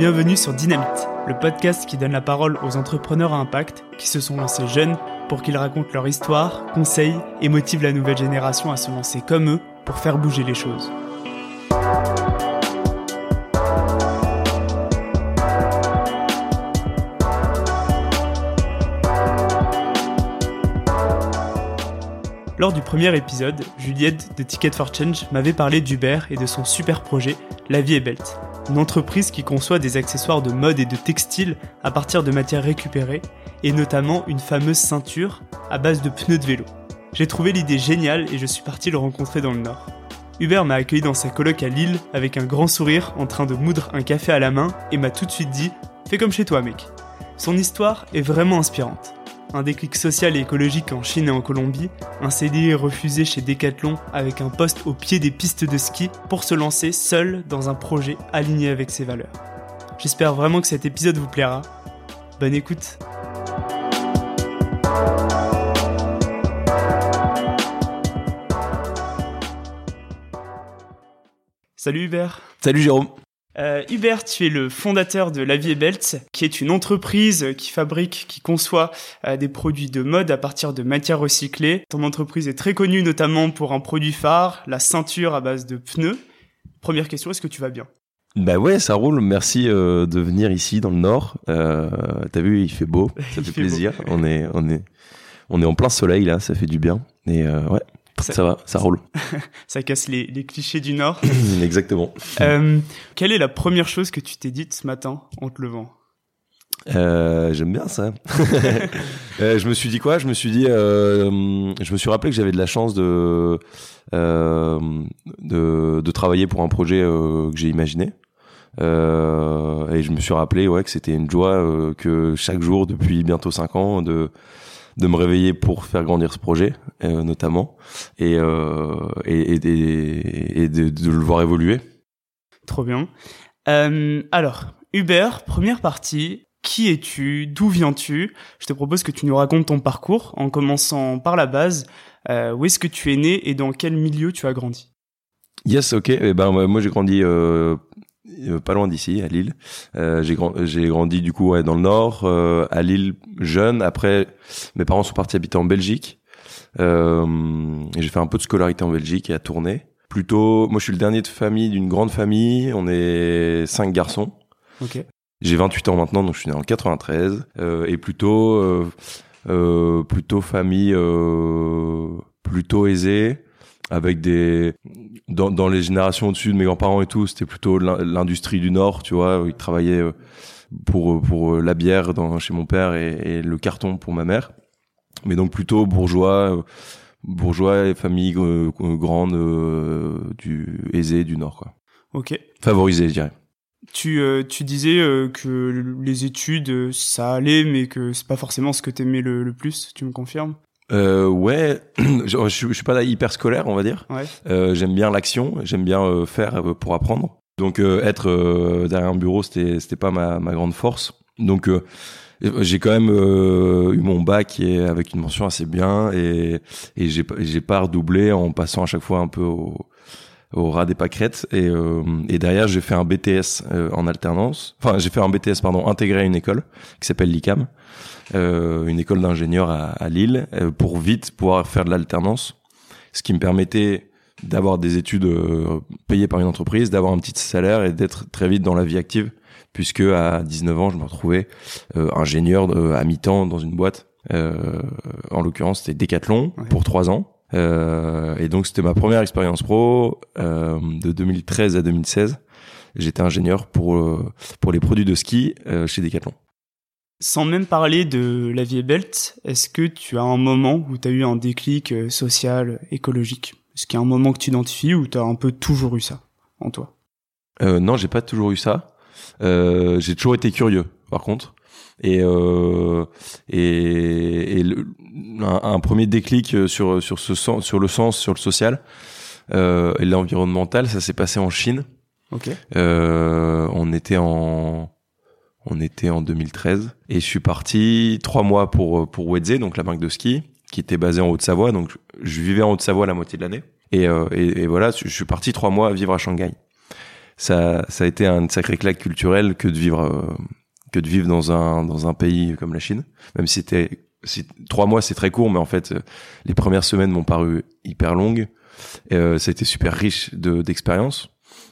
Bienvenue sur Dynamite, le podcast qui donne la parole aux entrepreneurs à impact qui se sont lancés jeunes pour qu'ils racontent leur histoire, conseillent et motivent la nouvelle génération à se lancer comme eux pour faire bouger les choses. Lors du premier épisode, Juliette de Ticket for Change m'avait parlé d'Uber et de son super projet La vie est belt, une entreprise qui conçoit des accessoires de mode et de textile à partir de matières récupérées, et notamment une fameuse ceinture à base de pneus de vélo. J'ai trouvé l'idée géniale et je suis parti le rencontrer dans le Nord. Hubert m'a accueilli dans sa coloc à Lille avec un grand sourire en train de moudre un café à la main et m'a tout de suite dit Fais comme chez toi, mec. Son histoire est vraiment inspirante un déclic social et écologique en Chine et en Colombie, un CDI refusé chez Decathlon avec un poste au pied des pistes de ski pour se lancer seul dans un projet aligné avec ses valeurs. J'espère vraiment que cet épisode vous plaira. Bonne écoute Salut Hubert Salut Jérôme euh, Hubert, tu es le fondateur de La Vie Belt, qui est une entreprise qui fabrique, qui conçoit euh, des produits de mode à partir de matières recyclées. Ton entreprise est très connue notamment pour un produit phare, la ceinture à base de pneus. Première question, est-ce que tu vas bien? Bah ouais, ça roule. Merci euh, de venir ici dans le Nord. T'as vu, il fait beau, ça fait, plaisir. On est, on est, on est en plein soleil là, ça fait du bien. Et ouais, ça, va, ça roule. ça casse les, les, clichés du Nord. Exactement. Euh, quelle est la première chose que tu t'es dite ce matin en te levant? Euh, J'aime bien ça. euh, je me suis dit quoi? Je me suis dit, je me suis rappelé que j'avais de la chance de, de, de travailler pour un projet que j'ai imaginé. Et je me suis rappelé ouais que c'était une joie que chaque jour depuis bientôt cinq ans de de me réveiller pour faire grandir ce projet euh, notamment et, euh, et, et, et de, de, le voir évoluer. Trop bien. Euh, alors, Hubert, première partie. Qui es-tu? D'où viens-tu? Je te propose que tu nous racontes ton parcours en commençant par la base. Où est-ce que tu es né et dans quel milieu tu as grandi? Yes, ok. Eh ben moi j'ai grandi pas loin d'ici, à Lille. Euh, j'ai grand, j'ai grandi du coup ouais, dans le nord, euh, à Lille jeune. Après, mes parents sont partis habiter en Belgique. Euh, et j'ai fait un peu de scolarité en Belgique et à Tournai. Plutôt, moi je suis le dernier de famille d'une grande famille. On est cinq garçons. J'ai 28 ans maintenant, donc je suis né en 93 euh, et plutôt euh, plutôt famille plutôt aisée avec des dans, dans les générations au-dessus de mes grands-parents et tout, c'était plutôt l'industrie du Nord, tu vois, où ils travaillaient pour pour la bière dans, chez mon père et, et le carton pour ma mère. Mais donc plutôt bourgeois, bourgeois et famille euh, grande euh, du Nord, quoi. Ok. Favorisé, je dirais. Tu, euh, tu disais que les études, ça allait, mais que c'est pas forcément ce que t'aimais le, le plus, tu me confirmes? Euh, ouais, je, je, je, suis pas hyper scolaire, on va dire. Ouais. Euh, j'aime bien l'action, j'aime bien euh, faire pour apprendre. Donc euh, être euh, derrière un bureau, c'était c'était pas ma, ma grande force. Donc euh, j'ai quand même eu mon bac est avec une mention assez bien et et j'ai j'ai pas redoublé en passant à chaque fois un peu au au ras des pâquerettes et, et derrière j'ai fait un BTS en alternance enfin j'ai fait un BTS pardon intégré à une école qui s'appelle l'ICAM euh, une école d'ingénieur à, à, Lille, euh, pour vite pouvoir faire de l'alternance, ce qui me permettait d'avoir des études euh, payées par une entreprise, d'avoir un petit salaire et d'être très vite dans la vie active, puisque à 19 ans, je me retrouvais euh, ingénieur à mi-temps dans une boîte. en l'occurrence, c'était Decathlon ouais. pour trois ans. et donc, c'était ma première expérience pro de 2013 à 2016. J'étais ingénieur pour pour les produits de ski chez Decathlon. Sans même parler de la vie belt, est-ce que tu as un moment où tu as eu un déclic social, écologique? Est-ce qu'il y a un moment que tu identifies ou tu as un peu toujours eu ça en toi? Euh, Non, j'ai pas toujours eu ça. Euh, j'ai toujours été curieux, par contre. Et, euh, et, et le, un, un, premier déclic sur sur ce sens, sur le sens, sur le social euh, et l'environnemental, ça s'est passé en Chine. Ok. Euh, on était en on était en 2013 et je suis parti trois mois pour pour Wedze, donc la marque de ski, qui était basée en Haute-Savoie. Donc je vivais en Haute-Savoie la moitié de l'année. Et, euh, et, et, voilà, je suis parti trois mois vivre à Shanghai. ça, ça a été un sacré claque culturel que de vivre, que de vivre dans un dans un pays comme la Chine. Même si c'était trois mois, c'est très court, mais en fait, les premières semaines m'ont paru hyper longues. Euh, ça a été super riche de d'expérience.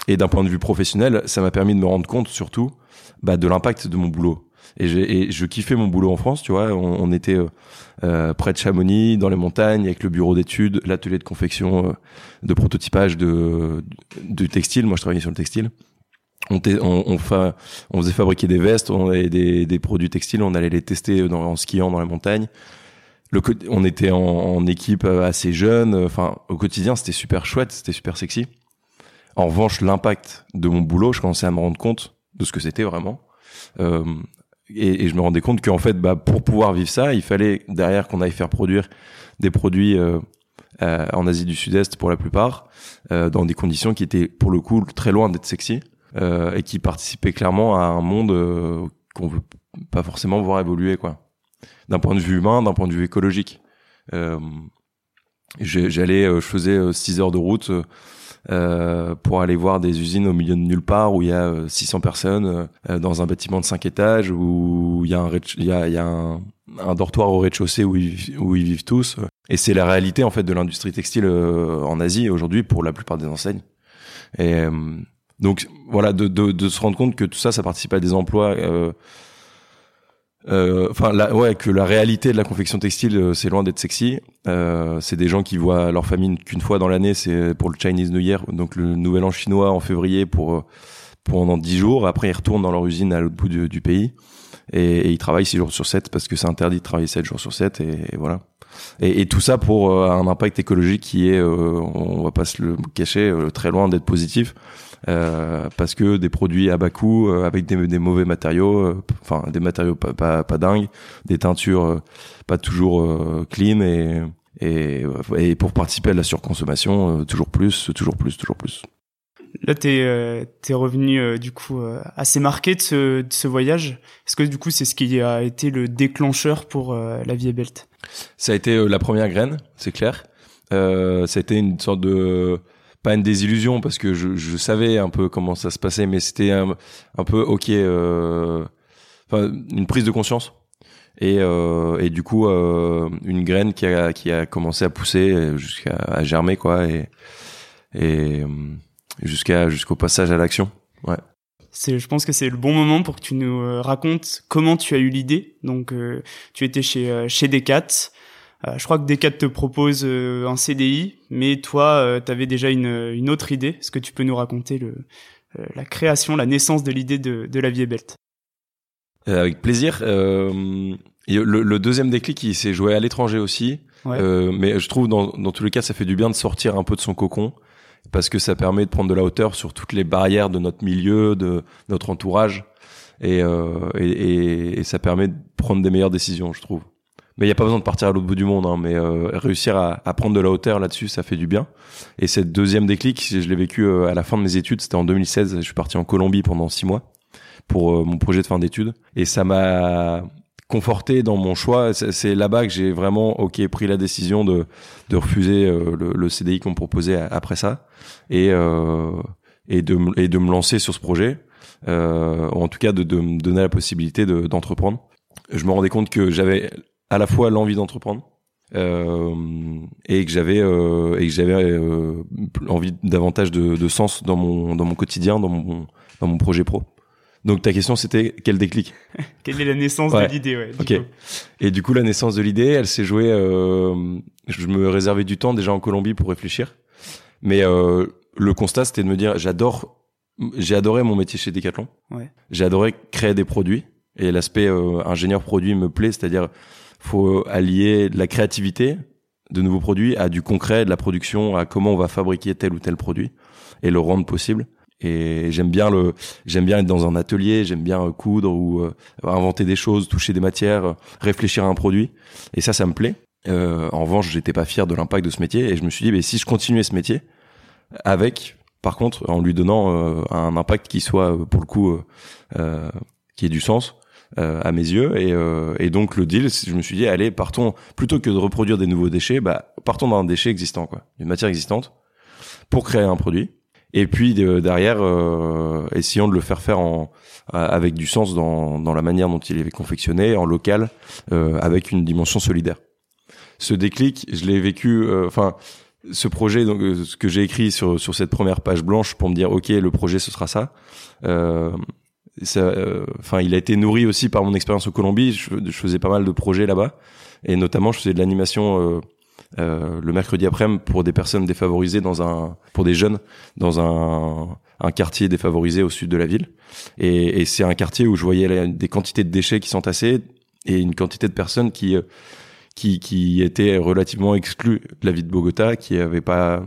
Et d'un point de vue professionnel, ça m'a permis de me rendre compte surtout bah, de l'impact de mon boulot. Et, je kiffais mon boulot en France, tu vois. On, était euh, euh, près de Chamonix, dans les montagnes, avec le bureau d'études, l'atelier de confection, euh, de prototypage de, du textile. Moi, je travaillais sur le textile. On, on, on, fa on faisait fabriquer des vestes, on avait des, produits textiles, on allait les tester en skiant dans les montagnes. On était en, en, équipe assez jeune. Enfin, au quotidien, c'était super chouette, c'était super sexy. En revanche, l'impact de mon boulot, je commençais à me rendre compte de ce que c'était vraiment. Euh, et, je me rendais compte qu'en fait, bah, pour pouvoir vivre ça, il fallait derrière qu'on aille faire produire des produits euh, euh, en Asie du Sud-Est pour la plupart, dans des conditions qui étaient pour le coup très loin d'être sexy et qui participaient clairement à un monde qu'on veut pas forcément voir évoluer, quoi. D'un point de vue humain, d'un point de vue écologique. J'allais, je faisais 6 heures de route euh, pour aller voir des usines au milieu de nulle part où il y a 600 euh, personnes euh, dans un bâtiment de 5 étages où il y a un, il y a, y a un, un dortoir au rez-de-chaussée où ils, où ils vivent tous. Et c'est la réalité en fait de l'industrie textile en Asie aujourd'hui pour la plupart des enseignes. Et donc voilà, de, de, de, se rendre compte que tout ça, ça participe à des emplois euh, euh, enfin ouais que la réalité de la confection textile euh, c'est loin d'être sexy. Euh, c'est des gens qui voient leur famille qu'une fois dans l'année c'est pour le Chinese New Year donc le nouvel an chinois en février pour pendant dix jours. Après ils retournent dans leur usine à l'autre bout du, pays et, ils travaillent six jours sur 7 parce que c'est interdit de travailler 7 jours sur 7 et, voilà. Et, et, tout ça pour un impact écologique qui est on va pas se le cacher très loin d'être positif. euh, parce que des produits à bas coût euh, avec des, des, mauvais matériaux, euh, enfin des matériaux pas, pas, pas dingues, des teintures pas toujours clean et, et, et pour participer à la surconsommation, toujours plus, toujours plus, toujours plus. Là, t'es euh, es revenu du coup assez marqué de ce, de ce voyage. Est-ce que du coup, c'est ce qui a été le déclencheur pour la vie Belt? Ça a été la première graine, c'est clair. ça a été une sorte de pas une désillusion parce que je, savais un peu comment ça se passait, mais c'était un, peu ok, euh, une prise de conscience et, euh, du coup euh, une graine qui a commencé à pousser jusqu'à germer quoi et et jusqu'à jusqu'au passage à l'action. Ouais. C'est, je pense que c'est le bon moment pour que tu nous racontes comment tu as eu l'idée. Donc, tu étais chez chez Decat. Euh, je crois que Decat te propose euh, un CDI, mais toi, euh, tu avais déjà une, une, autre idée. Est-ce que tu peux nous raconter le, la création, la naissance de l'idée de, de la vie est belle Avec plaisir. Le, le, deuxième déclic, il s'est joué à l'étranger aussi. mais je trouve, dans, dans tous les cas, ça fait du bien de sortir un peu de son cocon parce que ça permet de prendre de la hauteur sur toutes les barrières de notre milieu, de notre entourage, et, euh, et, et, ça permet de prendre des meilleures décisions, je trouve. Mais il n'y a pas besoin de partir à l'autre bout du monde, hein, mais euh, réussir à, à, prendre de la hauteur là-dessus, ça fait du bien. Et cette deuxième déclic, je l'ai vécu euh, à la fin de mes études, c'était en 2016. Je suis parti en Colombie pendant six mois pour euh, mon projet de fin d'études, et ça m'a conforté dans mon choix. C'est là-bas que j'ai vraiment, ok, pris la décision de de refuser le, le, CDI qu'on me proposait après ça, et et de et de me lancer sur ce projet. Euh, en tout cas de, de me donner la possibilité d'entreprendre. je me rendais compte que j'avais à la fois l'envie d'entreprendre euh, et que j'avais euh, et que j'avais euh, envie davantage de, de, sens dans mon dans mon quotidien, dans mon dans mon projet pro. Donc ta question c'était quel déclic? Quelle est la naissance de l'idée ouais, Ok. Et du coup la naissance de l'idée, elle s'est jouée. Euh, je me réservais du temps déjà en Colombie pour réfléchir, mais euh, le constat c'était de me dire j'adore, j'ai adoré mon métier chez Decathlon. Ouais. J'ai adoré créer des produits et l'aspect euh, ingénieur produit me plaît, c'est-à-dire faut allier de la créativité de nouveaux produits à du concret, de la production, à comment on va fabriquer tel ou tel produit et le rendre possible. Et j'aime bien le, j'aime bien être dans un atelier, j'aime bien euh, coudre ou euh, inventer des choses, toucher des matières, euh, réfléchir à un produit. Et ça, ça me plaît. Euh, en revanche, j'étais pas fier de l'impact de ce métier et je me suis dit, mais si je continuais ce métier avec, par contre, en lui donnant un impact qui soit pour le coup, qui ait du sens, à mes yeux. Et, euh, et, donc le deal, je me suis dit, allez, partons plutôt que de reproduire des nouveaux déchets, bah partons d'un déchet existant, quoi, une matière existante, pour créer un produit. Et puis derrière, essayons de le faire faire en avec du sens dans, dans la manière dont il est confectionné, en local, avec une dimension solidaire. Ce déclic, je l'ai vécu, enfin ce projet, donc euh, ce que j'ai écrit sur sur cette première page blanche pour me dire ok le projet ce sera ça. Euh, ça, euh, enfin, il a été nourri aussi par mon expérience au Colombie. Je, faisais pas mal de projets là-bas, et notamment je faisais de l'animation euh, le mercredi après-midi pour des personnes défavorisées dans un, pour des jeunes dans un, un quartier défavorisé au sud de la ville. Et, et c'est un quartier où je voyais des quantités de déchets qui s'entassaient et une quantité de personnes qui qui, qui était relativement exclu de la vie de Bogota, qui avait pas euh,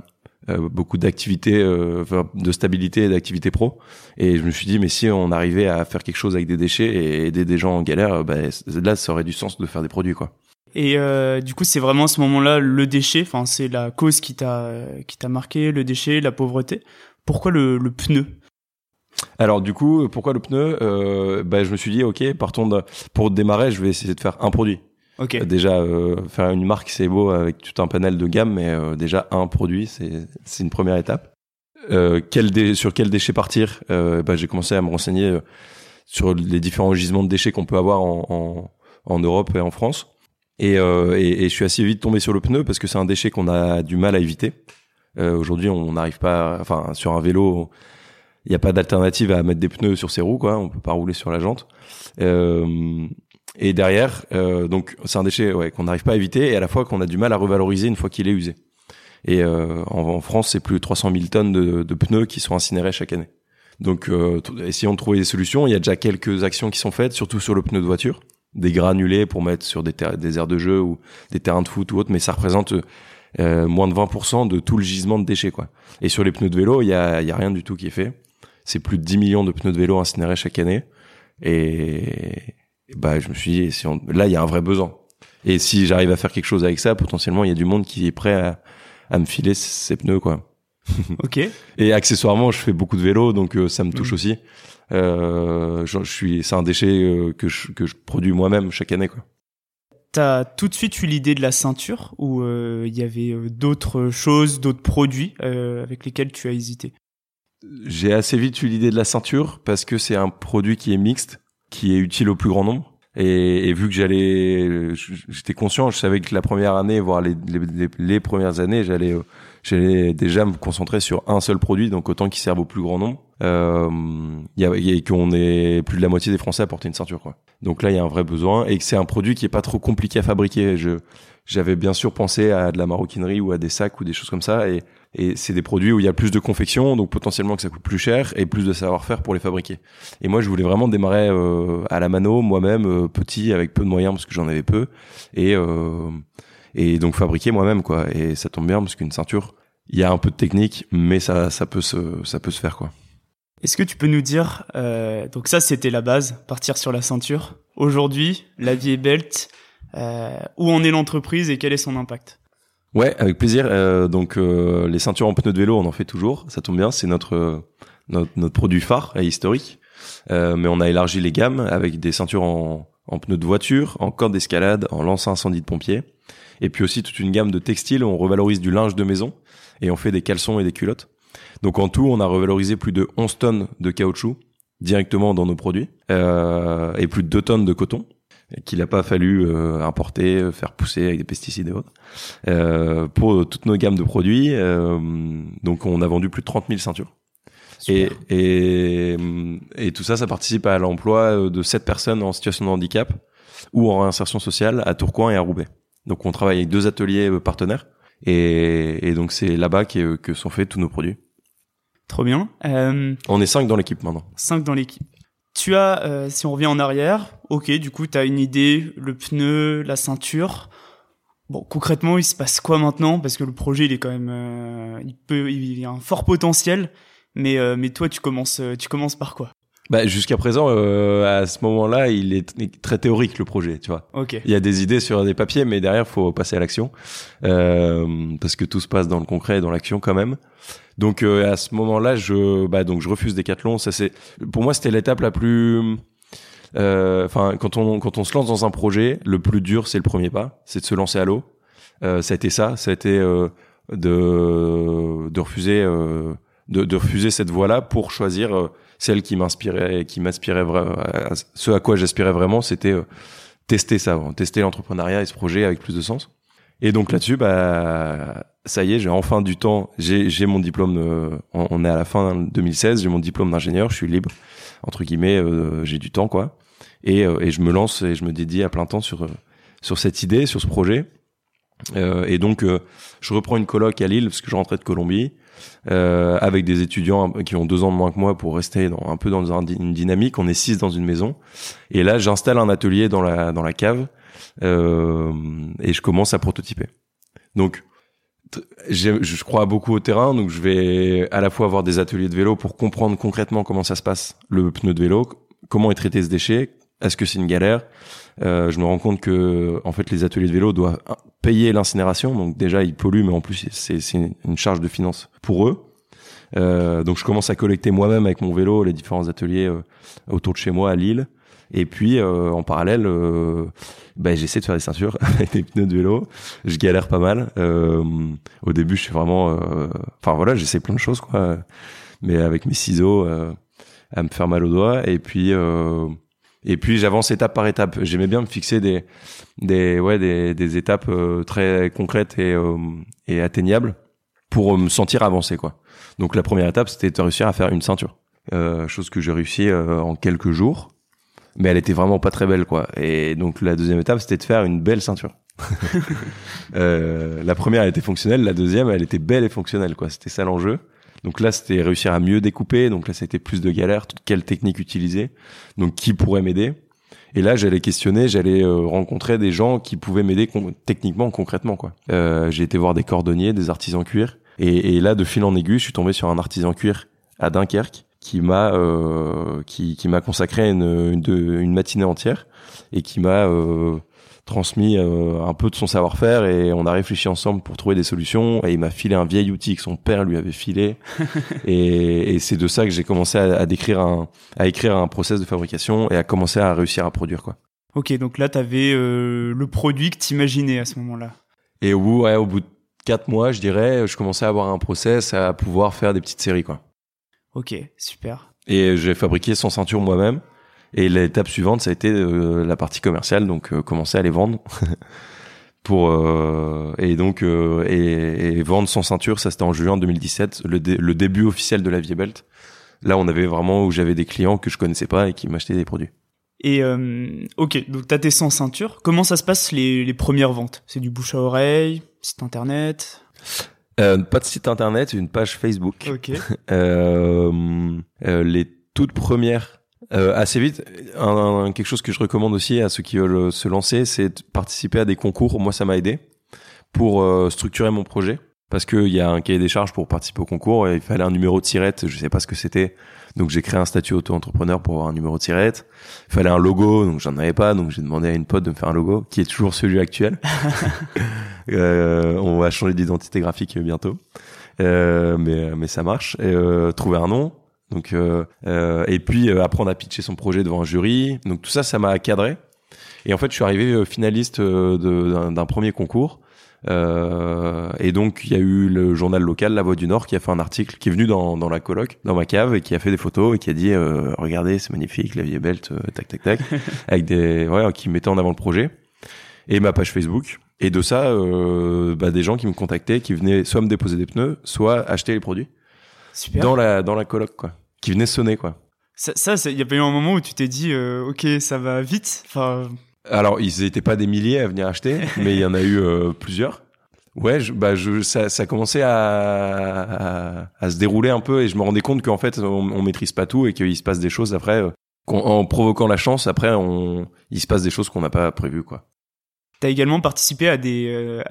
beaucoup d'activités, euh, de stabilité et d'activités pro. Et je me suis dit, mais si on arrivait à faire quelque chose avec des déchets et aider des gens en galère, bah, là, ça aurait du sens de faire des produits, quoi. Et euh, du coup, c'est vraiment à ce moment-là le déchet. Enfin, c'est la cause qui t'a qui t'a marqué, le déchet, la pauvreté. Pourquoi le, le pneu? Alors du coup, pourquoi le pneu? Euh, bah, Je me suis dit, ok, partons de, pour démarrer, je vais essayer de faire un produit. Okay. Déjà, euh, faire une marque, c'est beau avec tout un panel de gamme, mais euh, déjà un produit, c'est une première étape. Euh, sur quel déchet partir euh, bah, J'ai commencé à me renseigner euh, sur les différents gisements de déchets qu'on peut avoir en, Europe et en France. Et, je suis assez vite tombé sur le pneu parce que c'est un déchet qu'on a du mal à éviter. Aujourd'hui, on n'arrive pas, enfin, sur un vélo, il n'y a pas d'alternative à mettre des pneus sur ses roues, quoi. On peut pas rouler sur la jante. Euh, et derrière, euh, donc c'est un déchet ouais, qu'on n'arrive pas à éviter et à la fois qu'on a du mal à revaloriser une fois qu'il est usé. Et euh, en, France, c'est plus de 300 000 tonnes de, de, pneus qui sont incinérés chaque année. Donc, euh, essayons de trouver des solutions. Il y a déjà quelques actions qui sont faites, surtout sur le pneu de voiture, des granulés pour mettre sur des, des aires de jeu ou des terrains de foot ou autre, mais ça représente euh, moins de 20% de tout le gisement de déchets, quoi. Et sur les pneus de vélo, il y a, y a rien du tout qui est fait. C'est plus de 10 millions de pneus de vélo incinérés chaque année. Et, bah je me suis dit si on... là il y a un vrai besoin. Et si j'arrive à faire quelque chose avec ça, potentiellement il y a du monde qui est prêt à, à me filer ses pneus quoi. ok. Et accessoirement, je fais beaucoup de vélo, donc euh, ça me touche mm. aussi. Euh, je, je, suis, c'est un déchet euh, que je, que je produis moi-même chaque année quoi. T'as tout de suite eu l'idée de la ceinture ou euh, il y avait d'autres choses, d'autres produits avec lesquels tu as hésité? J'ai assez vite eu l'idée de la ceinture parce que c'est un produit qui est mixte qui est utile au plus grand nombre. Et, et vu que j'allais, j'étais conscient, je savais que la première année, voire les, les, les premières années, j'allais, j'allais déjà me concentrer sur un seul produit, donc autant qu'il serve au plus grand nombre. Euh, y a, a, qu'on est plus de la moitié des Français à porter une ceinture, quoi. Donc là, il y a un vrai besoin et que c'est un produit qui est pas trop compliqué à fabriquer. Je, j'avais bien sûr pensé à de la maroquinerie ou à des sacs ou des choses comme ça et et c'est des produits où il y a plus de confection, donc potentiellement que ça coûte plus cher et plus de savoir-faire pour les fabriquer. Et moi, je voulais vraiment démarrer euh, à la mano, moi-même, euh, petit, avec peu de moyens parce que j'en avais peu, et euh, et donc fabriquer moi-même quoi. Et ça tombe bien parce qu'une ceinture, il y a un peu de technique, mais ça ça peut se ça peut se faire quoi. Est-ce que tu peux nous dire, euh, donc ça c'était la base, partir sur la ceinture. Aujourd'hui, la vie est belt. Euh, où en est l'entreprise et quel est son impact? Ouais, avec plaisir. Euh, donc euh, les ceintures en pneus de vélo, on en fait toujours. Ça tombe bien, c'est notre, notre, notre produit phare et historique. Euh, mais on a élargi les gammes avec des ceintures en, en pneus de voiture, en corde d'escalade, en lance incendie de pompier, et puis aussi toute une gamme de textiles on revalorise du linge de maison et on fait des caleçons et des culottes. Donc en tout, on a revalorisé plus de 11 tonnes de caoutchouc directement dans nos produits euh, et plus de 2 tonnes de coton qu'il n'a pas fallu euh, importer, faire pousser avec des pesticides et autres, euh, pour toutes nos gammes de produits. Euh, donc on a vendu plus de 30 000 ceintures. Et, et, et, tout ça, ça participe à l'emploi de 7 personnes en situation de handicap ou en réinsertion sociale à Tourcoing et à Roubaix. Donc on travaille avec deux ateliers partenaires et, et donc c'est là-bas que, que sont faits tous nos produits. Trop bien. Euh... On est cinq dans l'équipe maintenant. Cinq dans l'équipe. Tu as, euh, si on revient en arrière, ok, du coup, tu une idée, le pneu, la ceinture. Bon, concrètement, il se passe quoi maintenant? Parce que le projet, il est quand même, euh, il peut, il y a un fort potentiel. Mais, euh, mais toi, tu commences, tu commences par quoi? Bah, jusqu'à présent, à ce moment-là, il est très théorique le projet, tu vois. Ok. Il y a des idées sur des papiers, mais derrière, faut passer à l'action, parce que tout se passe dans le concret, et dans l'action quand même. Donc euh, à ce moment-là, je bah donc je refuse Decathlon. Ça c'est pour moi c'était l'étape la plus euh, enfin quand on quand on se lance dans un projet, le plus dur c'est le premier pas, c'est de se lancer à l'eau. Euh, ça a été ça, ça a été euh, de de refuser de, de refuser cette voie-là pour choisir euh, celle qui m'inspirait, qui m'inspirait vraiment. Ce à quoi j'aspirais vraiment, c'était euh, tester ça, tester l'entrepreneuriat et ce projet avec plus de sens. Et donc là-dessus, bah ça y est, j'ai enfin du temps. J'ai mon diplôme. Euh, on, est à la fin 2016. J'ai mon diplôme d'ingénieur. Je suis libre entre guillemets. Euh, j'ai du temps quoi. Et, et je me lance et je me dédie à plein temps sur sur cette idée, sur ce projet. et donc je reprends une coloc à Lille parce que je rentrais de Colombie euh, avec des étudiants qui ont deux ans de moins que moi pour rester dans, un peu dans une dynamique. On est six dans une maison. Et là, j'installe un atelier dans la, dans la cave euh, et je commence à prototyper. Donc, je crois beaucoup au terrain, donc je vais à la fois avoir des ateliers de vélo pour comprendre concrètement comment ça se passe, le pneu de vélo, comment est traité ce déchet, est-ce que c'est une galère? Euh, Je me rends compte que en fait les ateliers de vélo doivent payer l'incinération, donc déjà ils polluent, mais en plus c'est une charge de finance pour eux. Euh, donc je commence à collecter moi-même avec mon vélo les différents ateliers euh, autour de chez moi à Lille. Et puis euh, en parallèle, euh, bah, j'essaie de faire des ceintures avec des pneus de vélo. Je galère pas mal. au début, je suis vraiment, enfin voilà, j'essaie plein de choses quoi, mais avec mes ciseaux à me faire mal aux doigts. Et puis et puis j'avance étape par étape. J'aimais bien me fixer des des ouais des, des étapes euh, très concrètes et euh, et atteignables pour me sentir avancer quoi. Donc la première étape c'était de réussir à faire une ceinture. Euh, chose que j'ai réussi en quelques jours, mais elle était vraiment pas très belle quoi. Et donc la deuxième étape c'était de faire une belle ceinture. la première elle était fonctionnelle, la deuxième elle était belle et fonctionnelle quoi. C'était ça l'enjeu. Donc là, c'était réussir à mieux découper. Donc là, c'était plus de galère. Quelle technique utiliser Donc qui pourrait m'aider Et là, j'allais questionner, j'allais euh, rencontrer des gens qui pouvaient m'aider techniquement, concrètement. quoi. Euh, j'ai été voir des cordonniers, des artisans cuir. Et, là, de fil en aiguille, je suis tombé sur un artisan cuir à Dunkerque qui m'a euh, qui, qui m'a consacré une, une, matinée entière et qui m'a transmis euh, un peu de son savoir-faire et on a réfléchi ensemble pour trouver des solutions et il m'a filé un vieil outil que son père lui avait filé et, et c'est de ça que j'ai commencé à, à, décrire un à écrire un process de fabrication et à commencer à réussir à produire quoi. Ok donc là t'avais euh, le produit que t'imaginais à ce moment-là. Et au bout ouais, au bout de quatre mois je dirais je commençais à avoir un process à pouvoir faire des petites séries quoi. Ok super. Et j'ai fabriqué son ceinture moi-même et l'étape suivante, ça a été euh, la partie commerciale, donc euh, commencer à les vendre. pour euh, et donc et, et, vendre sans ceinture, ça c'était en juin 2017, le, le début officiel de la Vie Belt. Là, on avait vraiment où j'avais des clients que je connaissais pas et qui m'achetaient des produits. Et ok, donc t'as tes sans ceinture. Comment ça se passe les, les premières ventes? C'est du bouche à oreille, site internet? Euh, Pas de site internet, une page Facebook. Ok. les toutes premières euh, assez vite, un, quelque chose que je recommande aussi à ceux qui veulent euh, se lancer, c'est de participer à des concours. Moi, ça m'a aidé pour euh, structurer mon projet. Parce qu'il y a un cahier des charges pour participer au concours. Et il fallait un numéro de tirette. Je sais pas ce que c'était. Donc j'ai créé un statut auto-entrepreneur pour avoir un numéro de tirette. Il fallait un logo, donc j'en avais pas. Donc j'ai demandé à une pote de me faire un logo, qui est toujours celui actuel. euh, on va changer d'identité graphique bientôt. Euh, mais, mais ça marche. Et, trouver un nom, donc euh, euh, et puis euh, apprendre à pitcher son projet devant un jury. Donc tout ça, ça m'a cadré. Et en fait, je suis arrivé finaliste d'un premier concours. et donc il y a eu le journal local La Voix du Nord qui a fait un article qui est venu dans, dans la coloc, dans ma cave et qui a fait des photos et qui a dit regardez c'est magnifique la vie est belle tac tac tac avec des ouais qui mettait en avant le projet et ma page Facebook et de ça euh, bah, des gens qui me contactaient qui venaient soit me déposer des pneus soit acheter les produits Super. dans la dans la coloc quoi qui venait sonner quoi. Ça, il y a pas eu un moment où tu t'es dit, euh, ok, ça va vite. Enfin. Alors, ils étaient pas des milliers à venir acheter, mais il y en a eu euh, plusieurs. Ouais, je, bah, je, ça, ça commençait à, à, à, se dérouler un peu et je me rendais compte qu'en fait, on, on maîtrise pas tout et qu'il se passe des choses après, euh, en provoquant la chance, après, on, il se passe des choses qu'on n'a pas prévues, quoi. Tu as également participé à des, euh,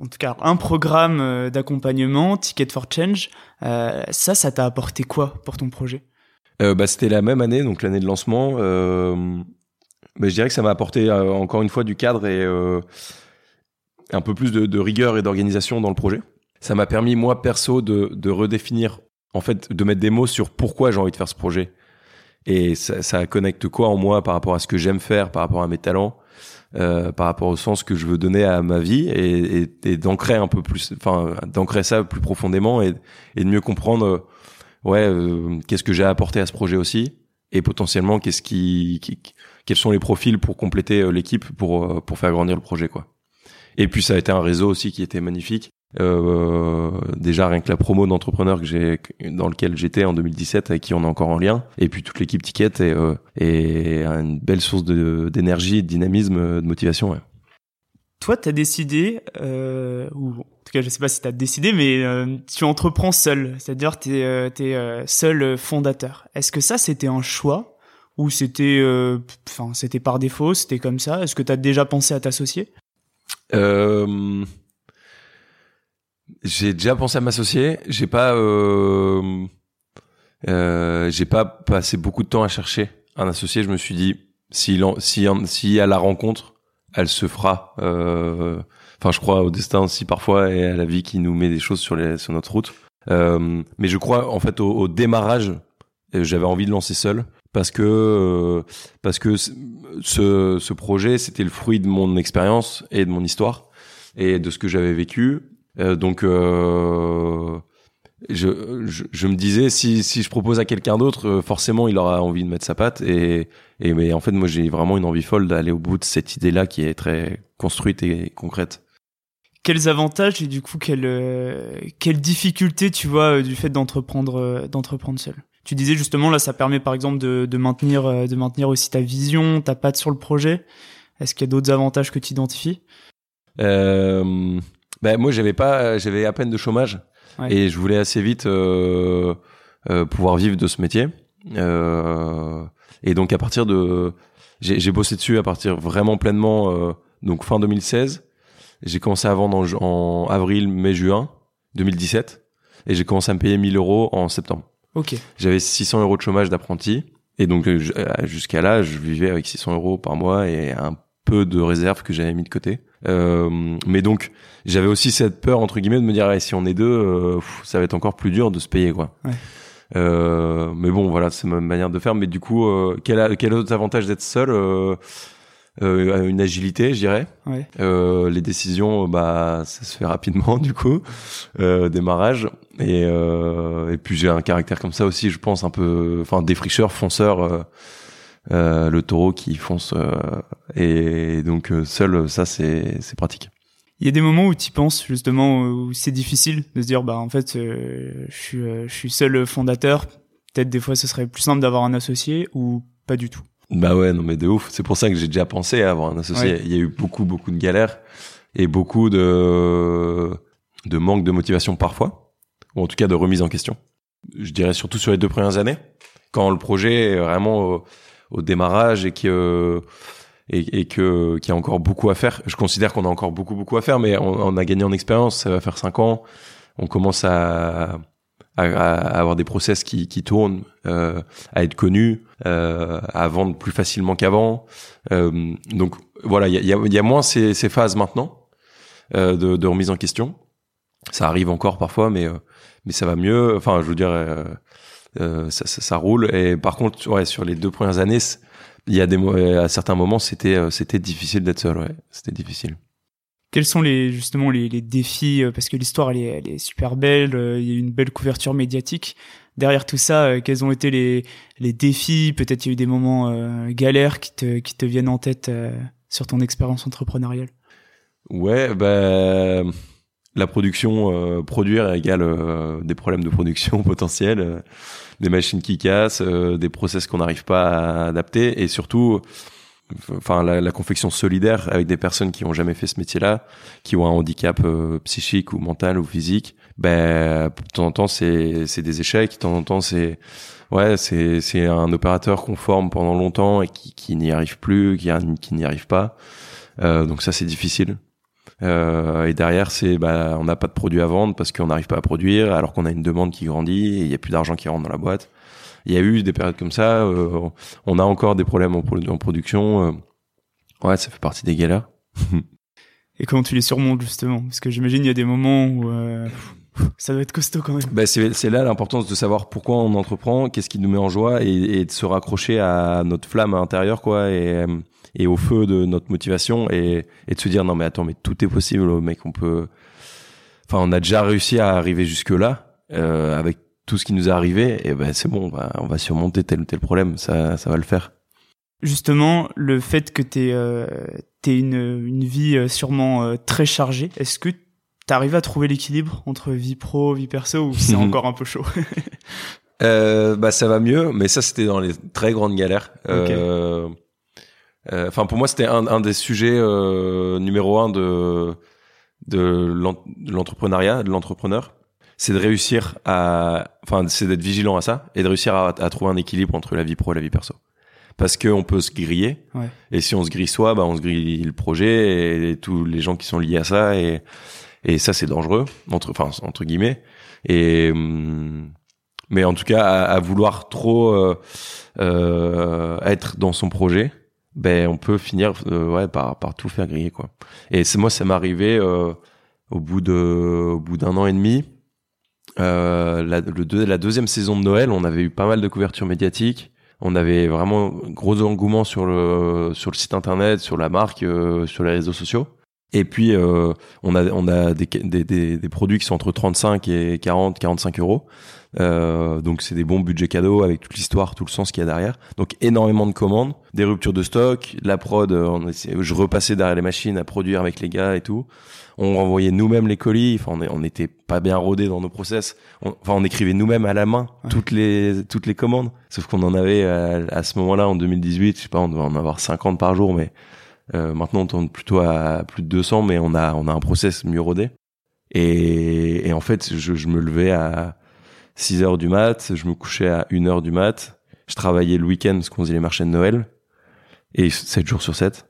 en tout cas, un programme euh, d'accompagnement, Ticket for Change. Euh, ça, ça t'a apporté quoi pour ton projet? Bah, C'était la même année, donc l'année de lancement. Bah, je dirais que ça m'a apporté encore une fois du cadre et un peu plus de, rigueur et d'organisation dans le projet. Ça m'a permis, moi, perso, de, redéfinir, en fait, de mettre des mots sur pourquoi j'ai envie de faire ce projet. Et ça connecte quoi en moi par rapport à ce que j'aime faire, par rapport à mes talents? Euh, par rapport au sens que je veux donner à ma vie et, d'ancrer un peu plus, enfin d'ancrer ça plus profondément et, de mieux comprendre ouais, euh, qu'est-ce que j'ai apporté à ce projet aussi, et potentiellement qu'est-ce qui, quels sont les profils pour compléter euh, l'équipe pour pour faire grandir le projet quoi. Et puis ça a été un réseau aussi qui était magnifique. Euh, déjà rien que la promo d'entrepreneurs que j'ai dans lequel j'étais en 2017 avec qui on est encore en lien et puis toute l'équipe Ticket est, euh, est une belle source d'énergie de dynamisme de motivation ouais. toi tu as décidé euh, ou en tout cas je sais pas si tu as décidé mais tu entreprends seul. C'est-à-dire tu es, es seul fondateur. Est-ce que ça c'était un choix? Ou c'était enfin c'était par défaut c'était comme ça? Est-ce que tu as déjà pensé à t'associer? Euh, j'ai déjà pensé à m'associer. J'ai pas, euh, euh, j'ai pas passé beaucoup de temps à chercher un associé. Je me suis dit, si si si à la rencontre, elle se fera. Euh, enfin, je crois au destin aussi parfois et à la vie qui nous met des choses sur les sur notre route. Euh, mais je crois en fait au, au démarrage, j'avais envie de lancer seul parce que euh, parce que ce, ce projet c'était le fruit de mon expérience et de mon histoire et de ce que j'avais vécu euh, donc euh, je, je, je, me disais si, si je propose à quelqu'un d'autre, euh, forcément il aura envie de mettre sa patte et, et mais en fait moi j'ai vraiment une envie folle d'aller au bout de cette idée-là qui est très construite et concrète. Quels avantages et du coup quelles quelles difficultés tu vois du fait d'entreprendre d'entreprendre seul? Tu disais justement là ça permet par exemple de, de maintenir de maintenir aussi ta vision, ta patte sur le projet. Est-ce qu'il y a d'autres avantages que tu identifies? Euh, ben moi j'avais pas, j'avais à peine de chômage et je voulais assez vite euh, euh, pouvoir vivre de ce métier. Euh, et donc à partir de, j'ai bossé dessus à partir vraiment pleinement. Donc fin 2016, j'ai commencé à vendre en, en avril, mai, juin 2017 et j'ai commencé à me payer 1000 euros en septembre. Ok. J'avais 600 euros de chômage d'apprenti et donc jusqu'à là, je vivais avec 600 euros par mois et un peu de réserves que j'avais mis de côté. Euh, mais donc j'avais aussi cette peur entre guillemets de me dire si on est deux, euh, ça va être encore plus dur de se payer quoi. Ouais. Euh, mais bon voilà c'est ma manière de faire. Mais du coup euh, quel, quel autre avantage d'être seul euh, euh, une agilité, je dirais? Ouais. Euh, les décisions, bah, ça se fait rapidement du coup, euh, démarrage. Et, euh, et puis j'ai un caractère comme ça aussi, je pense un peu, enfin défricheur, fonceur. Euh, le taureau qui fonce euh, et donc euh, seul ça c'est c'est pratique. Il y a des moments où tu penses justement où c'est difficile de se dire bah en fait je suis je suis seul fondateur, peut-être des fois ce serait plus simple d'avoir un associé ou pas du tout. Bah ouais non mais de ouf, c'est pour ça que j'ai déjà pensé à avoir un associé. Ouais. Il y a eu beaucoup beaucoup de galères et beaucoup de de manque de motivation parfois ou en tout cas de remise en question. Je dirais surtout sur les deux premières années quand le projet est vraiment au démarrage et que et, et que qu'il y a encore beaucoup à faire. Je considère qu'on a encore beaucoup beaucoup à faire, mais on, a gagné en expérience. Ça va faire cinq ans. On commence à, avoir des process qui, qui tournent, euh, à être connus, euh, à vendre plus facilement qu'avant. Euh, donc voilà, il y a, moins ces, phases maintenant euh, de, de, remise en question. Ça arrive encore parfois, mais euh, mais ça va mieux. Enfin, je veux dire euh, euh, ça, ça, ça, roule. Et par contre, ouais, sur les deux premières années, il y a des à certains moments, c'était euh, c'était difficile d'être seul. Ouais, c'était difficile. Quels sont les justement les, les défis euh, parce que l'histoire elle est, elle est super belle, il y a eu une belle couverture médiatique. Derrière tout ça, quels ont été les les défis? Peut-être il y a eu des moments euh, galères qui te qui te viennent en tête euh, sur ton expérience entrepreneuriale. Ouais, bah la production, produire égale des problèmes de production potentiels des machines qui cassent, euh, des process qu'on n'arrive pas à adapter, et surtout, enfin la, la, confection solidaire avec des personnes qui ont jamais fait ce métier-là, qui ont un handicap euh, psychique ou mental ou physique, ben de temps en temps c'est c'est des échecs, de temps en temps c'est ouais c'est c'est un opérateur qu'on forme pendant longtemps et qui qui n'y arrive plus, qui qui n'y arrive pas, euh, donc ça c'est difficile. Euh, et derrière, c'est bah, on n'a pas de produit à vendre parce qu'on n'arrive pas à produire, alors qu'on a une demande qui grandit et il y a plus d'argent qui rentre dans la boîte. Il y a eu des périodes comme ça. Euh, on a encore des problèmes en, en production. Euh, ouais, ça fait partie des galères. et comment tu les surmontes justement? Parce que j'imagine il y a des moments où euh, ça doit être costaud quand même. Bah c'est là l'importance de savoir pourquoi on entreprend, qu'est-ce qui nous met en joie et, et, de se raccrocher à notre flamme intérieure quoi et et au feu de notre motivation et, et de se dire non mais attends mais tout est possible mec on peut enfin on a déjà réussi à arriver jusque là euh, avec tout ce qui nous est arrivé, et eh ben c'est bon, on va, surmonter tel ou tel problème, ça, ça va le faire. Justement, le fait que tu euh, une, une vie euh, sûrement euh, très chargée, est-ce que tu arrives à trouver l'équilibre entre vie pro, vie perso, ou c'est encore un peu chaud? Euh, Bah ça va mieux, mais ça c'était dans les très grandes galères. Euh, enfin pour moi c'était un, un, des sujets numéro un de de l'entrepreneuriat, de l'entrepreneur c'est de réussir à, enfin, c'est d'être vigilant à ça et de réussir à, à, trouver un équilibre entre la vie pro et la vie perso. Parce que on peut se griller. Ouais. Et si on se grille soi, bah, on se grille le projet et, tous les gens qui sont liés à ça et, et ça, c'est dangereux, entre, enfin, entre guillemets. Et, hum, mais en tout cas, à, vouloir trop euh, euh, être dans son projet, ben on peut finir euh, ouais par par tout faire griller quoi. Et c'est moi ça m'est arrivé euh, au bout de au bout d'un an et demi euh, la, le la deuxième saison de Noël, on avait eu pas mal de couverture médiatique. On avait vraiment gros engouement sur le sur le site internet, sur la marque, euh, sur les réseaux sociaux. Et puis euh, on a on a des, des, des, des, produits qui sont entre 35 et 40 45 euros. Euh, donc c'est des bons budgets cadeaux avec toute l'histoire, tout le sens qu'il y a derrière. Donc énormément de commandes, des ruptures de stock, la prod. On, je repassais derrière les machines à produire avec les gars et tout on envoyait nous-mêmes les colis. Enfin, on n'était pas bien rodé dans nos process. enfin, on écrivait nous-mêmes à la main toutes les toutes les commandes. Sauf qu'on en avait à, ce moment-là en 2018, je sais pas, on devait en avoir 50 par jour, mais euh, maintenant on tourne plutôt à plus de 200, mais on a on a un process mieux rodé. Et, et en fait, je, je me levais à 6 heures du mat, je me couchais à 1 heure du mat. Je travaillais le week-end parce qu'on faisait les marchés de Noël et 7 jours sur 7.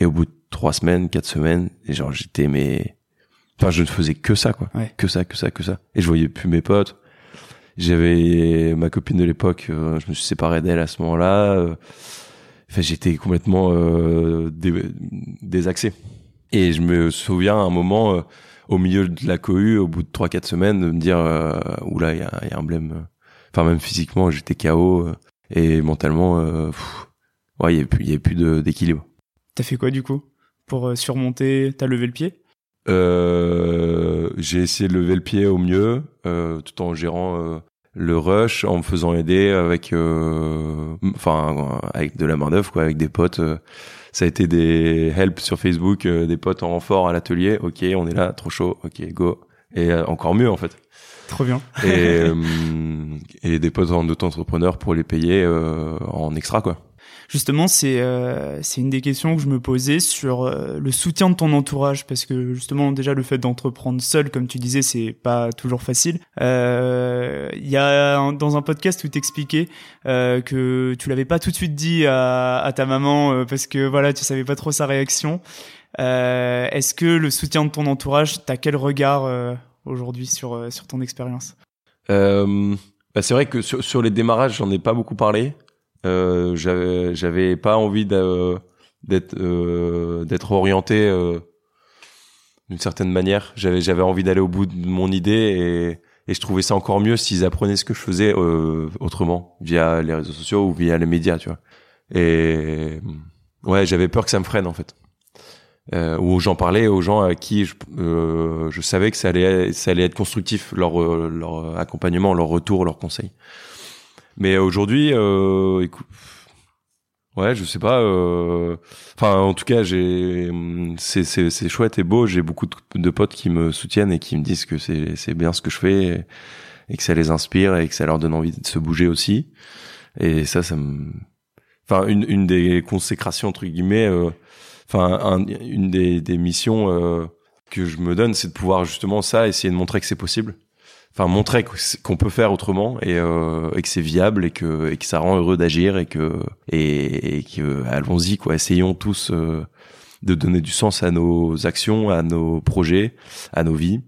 Et au bout de trois semaines, quatre semaines, et genre j'étais mais, enfin je ne faisais que ça quoi, que ça, que ça, que ça. Et je voyais plus mes potes. J'avais ma copine de l'époque, euh, je me suis séparé d'elle à ce moment-là. Euh, enfin j'étais complètement euh, désaxé. Et je me souviens à un moment euh, au milieu de la cohue, au bout de trois quatre semaines, de me dire oula il y a, y a, un blême. Enfin même physiquement j'étais KO et mentalement, ouais il y avait plus, y avait plus d'équilibre. T'as fait quoi du coup pour euh, surmonter T'as levé le pied? Euh, J'ai essayé de lever le pied au mieux, euh, tout en gérant euh, le rush, en me faisant aider avec, euh, enfin, avec de la main d'œuvre, quoi, avec des potes. ça a été des helps sur Facebook, des potes en renfort à l'atelier. Ok, on est là, trop chaud. Ok, go. Et encore mieux en fait. Trop bien. et, et des potes en auto-entrepreneur pour les payer en extra quoi. Justement, c'est euh, c'est une des questions que je me posais sur euh, le soutien de ton entourage, parce que justement déjà le fait d'entreprendre seul, comme tu disais, c'est pas toujours facile. Euh, il y a dans un podcast où t'expliquais euh, que tu l'avais pas tout de suite dit à, à ta maman parce que voilà, tu savais pas trop sa réaction. Est-ce que le soutien de ton entourage, t'as quel regard aujourd'hui sur sur ton expérience? Bah c'est vrai que sur, sur les démarrages, j'en ai pas beaucoup parlé. Euh, j'avais j'avais pas envie d'être euh, d'être orienté euh, d'une certaine manière. J'avais j'avais envie d'aller au bout de mon idée et et je trouvais ça encore mieux s'ils apprenaient ce que je faisais euh, autrement via les réseaux sociaux ou via les médias, tu vois. Et ouais, j'avais peur que ça me freine en fait. Euh, ou j'en parlais aux gens à qui je, euh, je savais que ça allait ça allait être constructif leur leur accompagnement, leur retour, leurs conseils. Mais aujourd'hui, euh, écoute, ouais, je sais pas. Euh, enfin, en tout cas, j'ai, c'est c'est c'est chouette et beau. J'ai beaucoup de, potes qui me soutiennent et qui me disent que c'est c'est bien ce que je fais et, que ça les inspire et que ça leur donne envie de se bouger aussi. Et ça, ça me, enfin, une une des consécrations entre guillemets, euh, enfin, une des des missions euh, que je me donne, c'est de pouvoir justement ça, essayer de montrer que c'est possible enfin montrer qu'on peut faire autrement et, euh, et que c'est viable et que et que ça rend heureux d'agir et que et, et que allons-y quoi. Essayons tous euh, de donner du sens à nos actions à nos projets à nos vies.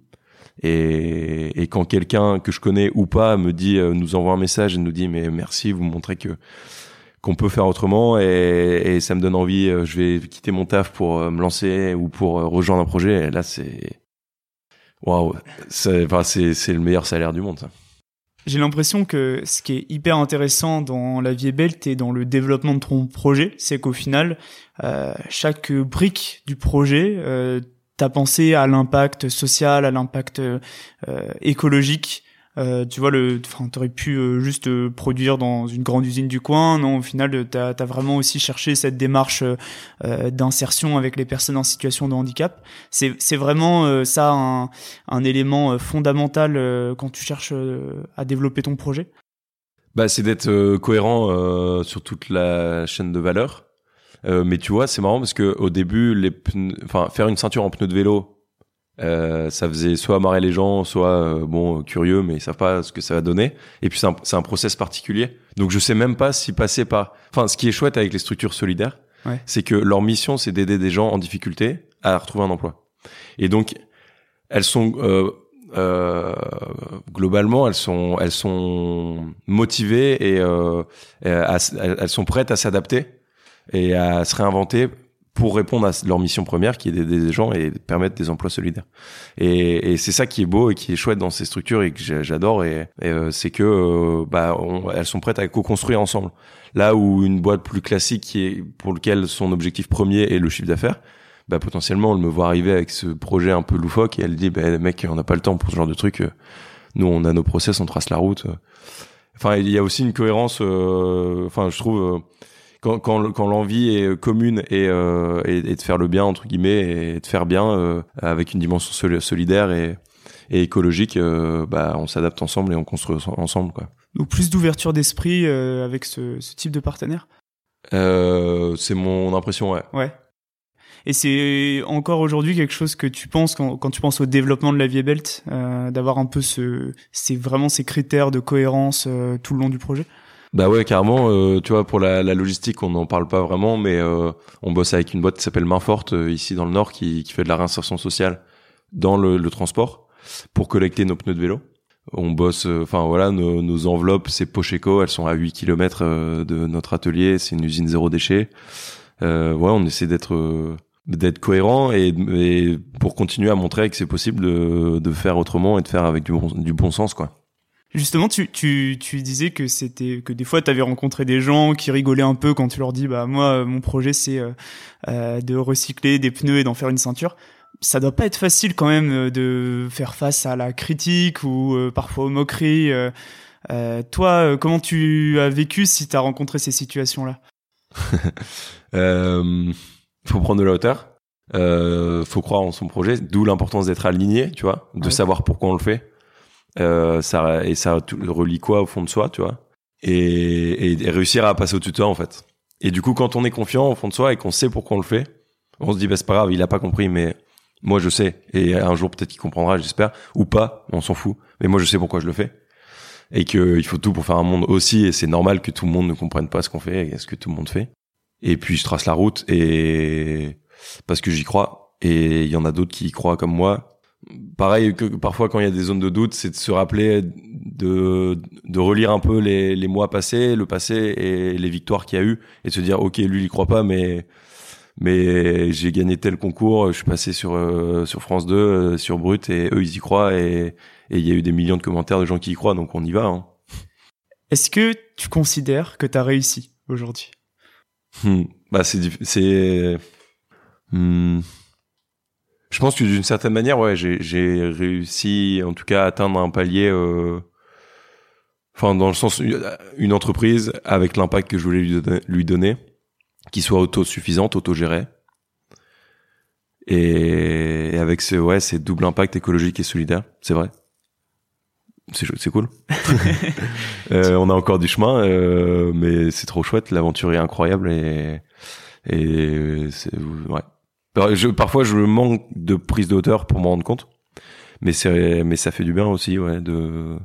Et, et quand quelqu'un que je connais ou pas me dit euh, nous envoie un message et nous dit mais merci vous montrez que qu'on peut faire autrement et, et, ça me donne envie euh, je vais quitter mon taf pour me lancer ou pour rejoindre un projet. Et là c'est Waouh, c'est le meilleur salaire du monde. J'ai l'impression que ce qui est hyper intéressant dans la vie est belle et dans le développement de ton projet, c'est qu'au final, euh, chaque brique du projet, euh, t'as pensé à l'impact social, à l'impact euh, écologique, Euh, tu vois, le, enfin, t'aurais pu euh, juste euh, produire dans une grande usine du coin. Non, au final, t'as as vraiment aussi cherché cette démarche d'insertion avec les personnes en situation de handicap. C'est vraiment ça un, un élément fondamental quand tu cherches à développer ton projet. Bah, c'est d'être cohérent sur toute la chaîne de valeur. mais tu vois, c'est marrant parce que au début, les enfin, faire une ceinture en pneu de vélo, euh, ça faisait soit marrer les gens, soit euh, bon curieux, mais ils savent pas ce que ça va donner. Et puis c'est un, c'est un process particulier. Donc je sais même pas si passer par. Enfin, ce qui est chouette avec les structures solidaires, c'est que leur mission c'est d'aider des gens en difficulté à retrouver un emploi. Et donc elles sont euh, euh, globalement elles sont elles sont motivées et euh, elles sont prêtes à s'adapter et à se réinventer pour répondre à leur mission première qui est d'aider des gens et permettre des emplois solidaires. Et, et c'est ça qui est beau et qui est chouette dans ces structures et que j'adore et, euh, c'est que euh, bah elles sont prêtes à co-construire ensemble. Là où une boîte plus classique qui est pour lequel son objectif premier est le chiffre d'affaires, bah potentiellement elle me voit arriver avec ce projet un peu loufoque et elle dit bah mec on n'a pas le temps pour ce genre de truc. Nous on a nos process, on trace la route. Enfin il y a aussi une cohérence. Euh, enfin je trouve quand, quand, quand l'envie est commune et, euh, et, et, de faire le bien entre guillemets et de faire bien euh, avec une dimension solidaire et, et écologique, euh, bah on s'adapte ensemble et on construit ensemble quoi. Donc plus d'ouverture d'esprit euh, avec ce, ce, type de partenaire? c'est mon impression ouais. Ouais. Et c'est encore aujourd'hui quelque chose que tu penses quand, quand, tu penses au développement de la vie belt, euh, d'avoir un peu ce, c'est vraiment ces critères de cohérence euh, tout le long du projet? Bah ouais, carrément. Euh, tu vois, pour la, la logistique, on n'en parle pas vraiment, mais euh, on bosse avec une boîte qui s'appelle Mainforte euh, ici dans le Nord, qui, qui fait de la réinsertion sociale dans le, le transport pour collecter nos pneus de vélo. On bosse, euh, enfin voilà, nos, nos, enveloppes, c'est Pocheco, elles sont à 8 km de notre atelier, c'est une usine zéro déchet. ouais, on essaie d'être d'être cohérent et, et, pour continuer à montrer que c'est possible de, de faire autrement et de faire avec du bon, du bon sens, quoi. Justement, tu, tu, tu disais que c'était que des fois tu avais rencontré des gens qui rigolaient un peu quand tu leur dis bah moi mon projet c'est euh, euh, de recycler des pneus et d'en faire une ceinture. Ça doit pas être facile quand même euh, de faire face à la critique ou parfois aux moqueries. toi, comment tu as vécu si tu as rencontré ces situations-là? Euh, Faut prendre de la hauteur. Euh, faut croire en son projet, d'où l'importance d'être aligné, tu vois, de savoir pourquoi on le fait euh, ça et ça relie quoi au fond de soi, tu vois, et, et, réussir à passer au tuteur en fait. Et du coup, quand on est confiant au fond de soi et qu'on sait pourquoi on le fait, on se dit bah c'est pas grave, il a pas compris, mais moi je sais. Et un jour peut-être qu'il comprendra, j'espère, ou pas, on s'en fout. Mais moi je sais pourquoi je le fais et qu'il faut tout pour faire un monde aussi. Et c'est normal que tout le monde ne comprenne pas ce qu'on fait et ce que tout le monde fait. Et puis je trace la route et parce que j'y crois. Et il y en a d'autres qui y croient comme moi pareil que parfois quand il y a des zones de doute, c'est de se rappeler de, de relire un peu les, les mois passés, le passé et les victoires qu'il y a eu et de se dire ok lui il y croit pas mais mais j'ai gagné tel concours, je suis passé sur euh, sur France 2, euh, sur Brut et eux ils y croient et et il y a eu des millions de commentaires de gens qui y croient donc on y va. Hein. Est-ce que tu considères que tu as réussi aujourd'hui? Hmm. Bah c'est c'est hmm. Je pense que d'une certaine manière, ouais, j'ai réussi, en tout cas, à atteindre un palier. Euh, enfin, dans le sens une entreprise avec l'impact que je voulais lui donner, lui donner qui soit autosuffisante, autogérée, et, et avec ce ouais, c'est double impact écologique et solidaire, c'est vrai. C'est cool. euh, on a encore du chemin, euh, mais c'est trop chouette. L'aventure est incroyable et et c'est ouais je, parfois, je manque de prise de hauteur pour m'en rendre compte, mais c'est, mais ça fait du bien aussi, ouais, de,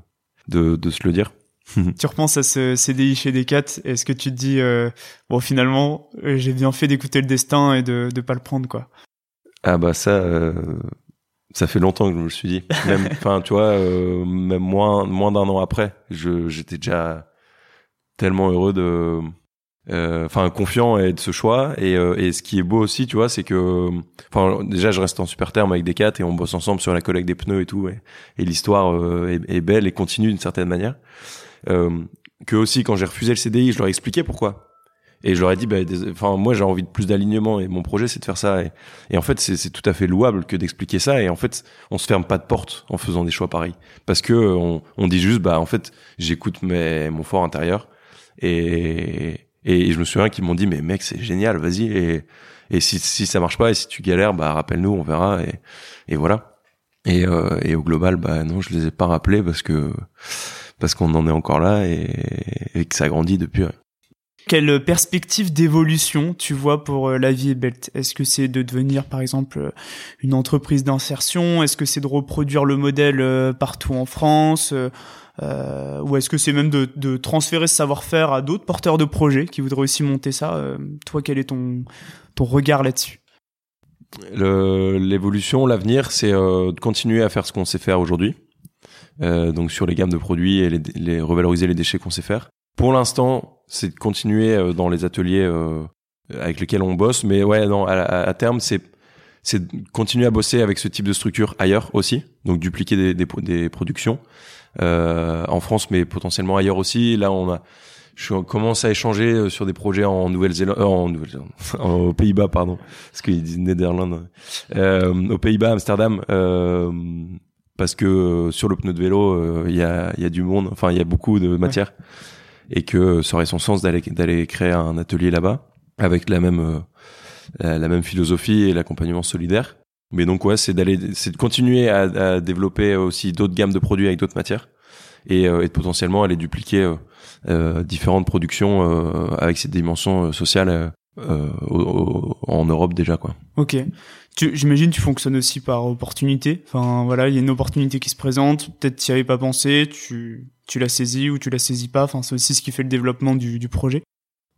de, de se le dire. tu repenses à ce CDI chez Decat, est-ce que tu te dis, euh, bon, finalement, euh, j'ai bien fait d'écouter le destin et de, de pas le prendre, quoi? Ah bah ça, euh, ça fait longtemps que je me le suis dit. Même, enfin, tu vois, euh, même moins, moins d'un an après, je, j'étais déjà tellement heureux de, enfin confiant et de ce choix et, euh, et ce qui est beau aussi tu vois c'est que enfin déjà je reste en super terme avec des et on bosse ensemble sur la collecte des pneus et tout et, l'histoire euh, est, belle et continue d'une certaine manière que aussi quand j'ai refusé le CDI je leur ai expliqué pourquoi Et je leur ai dit, bah, enfin, moi, j'ai envie de plus d'alignement et mon projet, c'est de faire ça. Et, en fait, c'est tout à fait louable que d'expliquer ça. Et en fait, on se ferme pas de porte en faisant des choix pareils. Parce que on, on dit juste, bah, en fait, j'écoute mon fort intérieur. Et, et je me souviens qu'ils m'ont dit, mais mec, c'est génial, vas-y. Et, si, si ça marche pas et si tu galères, bah, rappelle-nous, on verra. Et, voilà. Et, euh, et au global, bah, non, je les ai pas rappelés parce que, parce qu'on en est encore là et, que ça grandit depuis. Quelle perspective d'évolution tu vois pour euh, la vie est belt Est-ce que c'est de devenir par exemple euh, une entreprise d'insertion? Est-ce que c'est de reproduire le modèle partout en France euh, Ou est-ce que c'est même de, de, transférer ce savoir-faire à d'autres porteurs de projets qui voudraient aussi monter ça Toi, quel est ton, ton regard là-dessus? L'évolution, l'avenir, c'est de continuer à faire ce qu'on sait faire aujourd'hui. donc sur les gammes de produits et les, les revaloriser les déchets qu'on sait faire pour l'instant, c'est de continuer euh, dans les ateliers euh, avec lesquels on bosse, mais ouais, non, à, terme, c'est c'est continuer à bosser avec ce type de structure ailleurs aussi, donc dupliquer des, des, des productions euh, en France, mais potentiellement ailleurs aussi. Là, on a, je commence à échanger euh, sur des projets en Nouvelle-Zélande, en Nouvelle-Zélande, aux Pays-Bas, pardon, parce qu'ils disent Néderlande, euh, aux Pays-Bas, Amsterdam, euh, parce que sur le pneu de vélo, il y a, y a du monde, enfin, il y a beaucoup de matière et que ça aurait son sens d'aller d'aller créer un atelier là-bas avec la même euh, la, même philosophie et l'accompagnement solidaire. Mais donc ouais, c'est d'aller c'est de continuer à, à développer aussi d'autres gammes de produits avec d'autres matières et, euh, et de potentiellement aller dupliquer euh, euh différentes productions avec cette dimension sociale en Europe déjà quoi. Ok. J'imagine tu fonctionnes aussi par opportunité. Enfin voilà, il y a une opportunité qui se présente, peut-être tu n'y avais pas pensé, tu tu l'as saisi ou tu l'as saisi pas. Enfin, c'est aussi ce qui fait le développement du, du projet.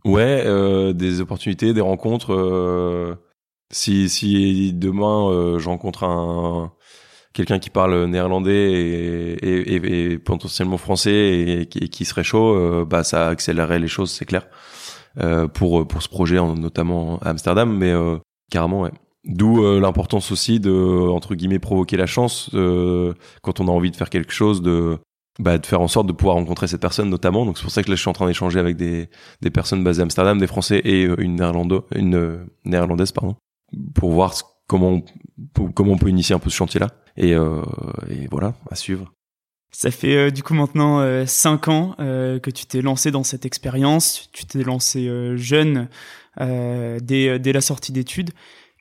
Ouais, euh, des opportunités, des rencontres. Euh, si, si demain euh, un quelqu'un qui parle néerlandais et, et, et, potentiellement français et, qui serait chaud, euh, bah ça accélérerait les choses, c'est clair. Euh, pour pour ce projet, notamment à Amsterdam, mais carrément, ouais. D'où l'importance aussi de entre guillemets provoquer la chance quand on a envie de faire quelque chose de bah, de faire en sorte de pouvoir rencontrer cette personne notamment. Donc c'est pour ça que là je suis en train d'échanger avec des, des personnes basées à Amsterdam, des Français et euh, une néerlando, une euh, néerlandaise pardon, pour voir comment on, comment on peut initier un peu ce chantier-là. Et, euh, et voilà, à suivre. Ça fait euh, du coup maintenant euh, cinq ans que tu t'es lancé dans cette expérience. Tu t'es lancé jeune dès, dès la sortie d'études.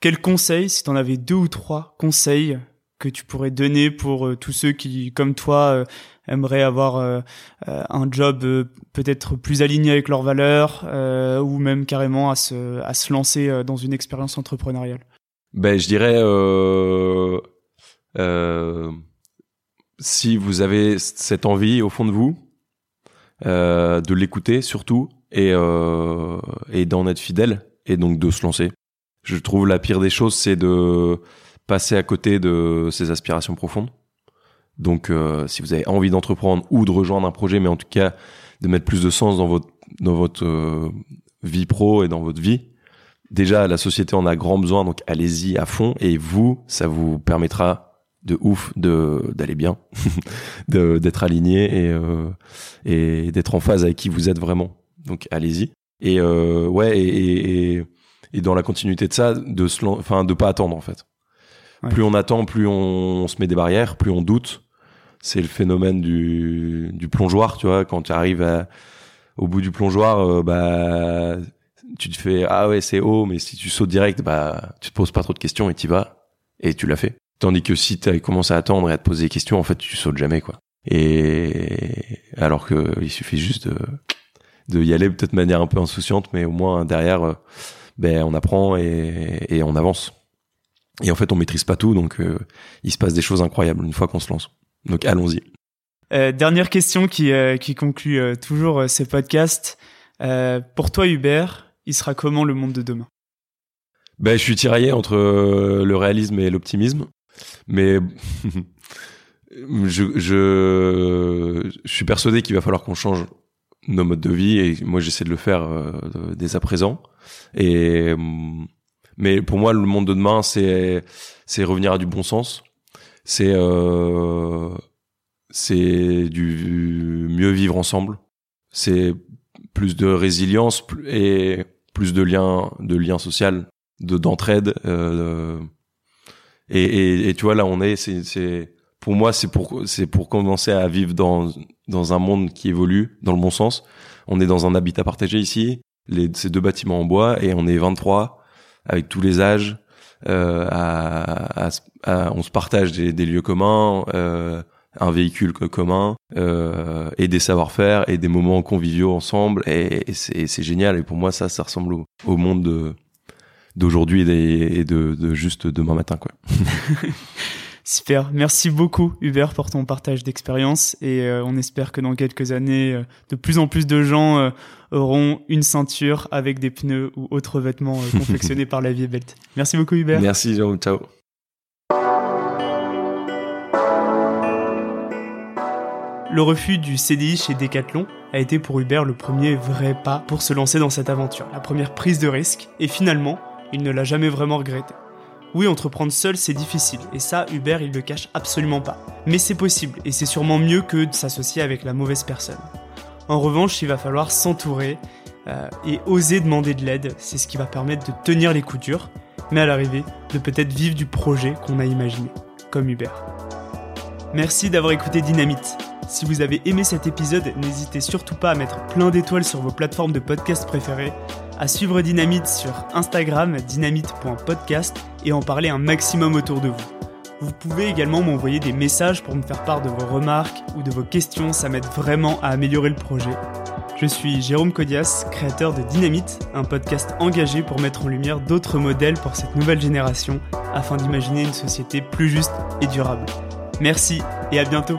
Quels conseils, si tu en avais deux ou trois conseils que tu pourrais donner pour tous ceux qui, comme toi, aimeraient avoir euh, euh, un job euh, peut-être plus aligné avec leurs valeurs ou même carrément à se, à se lancer dans une expérience entrepreneuriale Ben, je dirais si vous avez cette envie au fond de vous, de l'écouter surtout et, et d'en être fidèle et donc de se lancer. Je trouve la pire des choses, c'est de passer à côté de ses aspirations profondes. Donc, euh, si vous avez envie d'entreprendre ou de rejoindre un projet, mais en tout cas de mettre plus de sens dans votre dans votre euh, vie pro et dans votre vie, déjà la société en a grand besoin, donc allez-y à fond. Et vous, ça vous permettra de ouf de d'aller bien, d'être aligné et euh, et d'être en phase avec qui vous êtes vraiment. Donc allez-y. Et ouais, et, et, et dans la continuité de ça, de se, enfin de pas attendre en fait. Plus on attend, plus on, on, se met des barrières, plus on doute, c'est le phénomène du, du plongeoir, tu vois, quand tu arrives au bout du plongeoir, euh, bah tu te fais ah ouais c'est haut, mais si tu sautes direct, bah tu te poses pas trop de questions et tu vas et tu l'as fait. Tandis que si tu commencé à attendre et à te poser des questions, en fait tu sautes jamais quoi. Et alors que il suffit juste de, de y aller peut-être de manière un peu insouciante, mais au moins derrière, euh, ben on apprend et, et on avance. Et en fait, on maîtrise pas tout, donc euh, il se passe des choses incroyables une fois qu'on se lance. Donc allons-y. Euh, dernière question qui, euh, qui conclut euh, toujours ces podcasts. pour toi, Hubert, il sera comment le monde de demain? Ben, Je suis tiraillé entre le réalisme et l'optimisme. Mais je, je, je suis persuadé qu'il va falloir qu'on change nos modes de vie et moi j'essaie de le faire dès à présent. Et mais pour moi le monde de demain c'est revenir à du bon sens c'est euh, c'est du mieux vivre ensemble. C'est plus de résilience et plus de liens, de liens social, de d'entraide. Euh, et, et, et, tu vois là, on est, c'est, pour moi, c'est pour c'est pour commencer à vivre dans dans un monde qui évolue dans le bon sens. On est dans un habitat partagé ici, les ces deux bâtiments en bois, et on est 23 avec tous les âges. Euh, on se partage des, des lieux communs. Euh, un véhicule commun euh, et des savoir-faire et des moments conviviaux ensemble et, c'est génial et pour moi ça ça ressemble au, monde d'aujourd'hui et, de, de, juste demain matin quoi. Super, merci beaucoup Hubert pour ton partage d'expérience et euh, on espère que dans quelques années, euh, de plus en plus de gens euh, auront une ceinture avec des pneus ou autres vêtements confectionnés par la Vie Belt. Merci beaucoup Hubert. Merci Jérôme, ciao. Le refus du CDI chez Decathlon a été pour Hubert le premier vrai pas pour se lancer dans cette aventure, la première prise de risque, et finalement, il ne l'a jamais vraiment regretté. Oui, entreprendre seul, c'est difficile, et ça, Hubert, il le cache absolument pas. Mais c'est possible, et c'est sûrement mieux que de s'associer avec la mauvaise personne. En revanche, il va falloir s'entourer euh, et oser demander de l'aide, c'est ce qui va permettre de tenir les coups durs, mais à l'arrivée, de peut-être vivre du projet qu'on a imaginé, comme Hubert. Merci d'avoir écouté Dynamite. Si vous avez aimé cet épisode, n'hésitez surtout pas à mettre plein d'étoiles sur vos plateformes de podcast préférées, à suivre Dynamite sur Instagram dynamite.podcast et en parler un maximum autour de vous. Vous pouvez également m'envoyer des messages pour me faire part de vos remarques ou de vos questions, ça m'aide vraiment à améliorer le projet. Je suis Jérôme Codias, créateur de Dynamite, un podcast engagé pour mettre en lumière d'autres modèles pour cette nouvelle génération afin d'imaginer une société plus juste et durable. Merci et à bientôt